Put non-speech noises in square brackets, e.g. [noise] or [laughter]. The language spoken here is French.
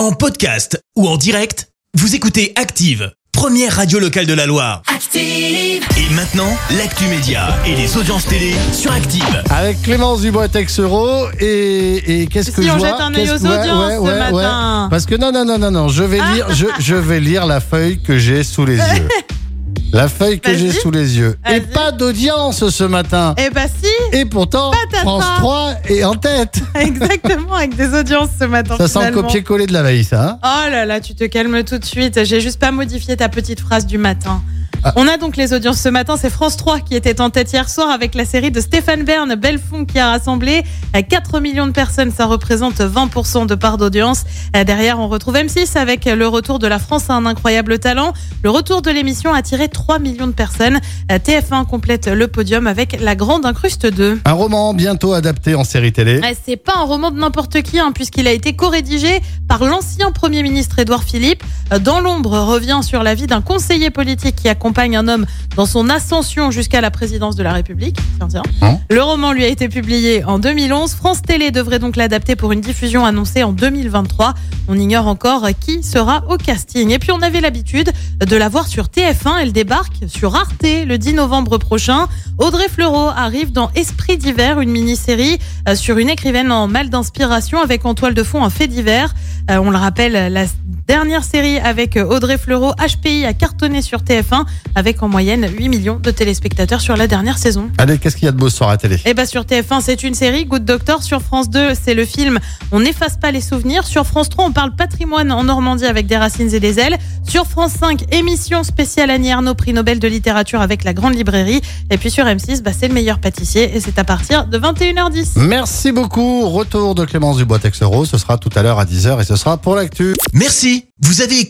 En podcast ou en direct, vous écoutez Active, première radio locale de la Loire. Active. Et maintenant, l'actu média et les audiences télé sur Active. Avec Clémence Dubois Texero et, et qu'est-ce que Si je on vois jette un œil Qu'est-ce- aux audiences ce matin. Parce que non, non, non, non, non, je vais [laughs] lire, je, je vais lire la feuille que j'ai sous les [laughs] yeux. La feuille que j'ai sous les yeux. Et pas d'audience ce matin. Eh bah si, Et pourtant. France 3 est en tête. [laughs] exactement, avec des audiences ce matin. Ça sent copier-coller de la veille, ça. hein Oh là là, tu te calmes tout de suite. J'ai juste pas modifié ta petite phrase du matin. On a donc les audiences ce matin. C'est France 3 qui était en tête hier soir avec la série de Stéphane Bern, Belfond, qui a rassemblé euh, 4 millions de personnes. Ça représente 20% de part d'audience. Euh, Derrière, on retrouve M6 avec le retour de la France à un incroyable talent. Le retour de l'émission a attiré 3 millions de personnes. Euh, TF1 complète le podium avec La Grande Incruste 2. Un roman bientôt adapté en série télé. C'est pas un roman de n'importe qui, hein, puisqu'il a été co-rédigé par l'ancien Premier ministre Édouard Philippe. Dans l'ombre revient sur la vie d'un conseiller politique qui accompagne un homme dans son ascension jusqu'à la présidence de la République. Tiens, tiens. Hein Le roman lui a été publié en 2011. France Télé devrait donc l'adapter pour une diffusion annoncée en 2023. On ignore encore qui sera au casting. Et puis on avait l'habitude de la voir sur TF1. Elle débarque sur Arte le 10 novembre prochain. Audrey Fleurot arrive dans Esprit d'hiver, une mini-série euh, sur une écrivaine en mal d'inspiration avec en toile de fond un fait divers. Euh, on le rappelle, la dernière série avec euh, Audrey Fleurot, HPI, a cartonné sur TF1 avec en moyenne 8 millions de téléspectateurs sur la dernière saison. Allez, qu'est-ce qu'il y a de beau ce soir à la télé? Et bah sur TF1 c'est une série, Good Doctor. Sur France 2 c'est le film On n'efface pas les souvenirs. Sur France 3 on parle patrimoine en Normandie avec des racines et des ailes. Sur France 5 émission spéciale Annie Arnaud, prix Nobel de littérature avec la Grande Librairie. Et puis sur M6 bah, c'est le meilleur pâtissier et c'est à partir de 21h10. Merci beaucoup. Retour de Clémence Dubois Texero. Ce sera tout à l'heure à 10h et ce sera pour l'actu. Merci, vous avez écouté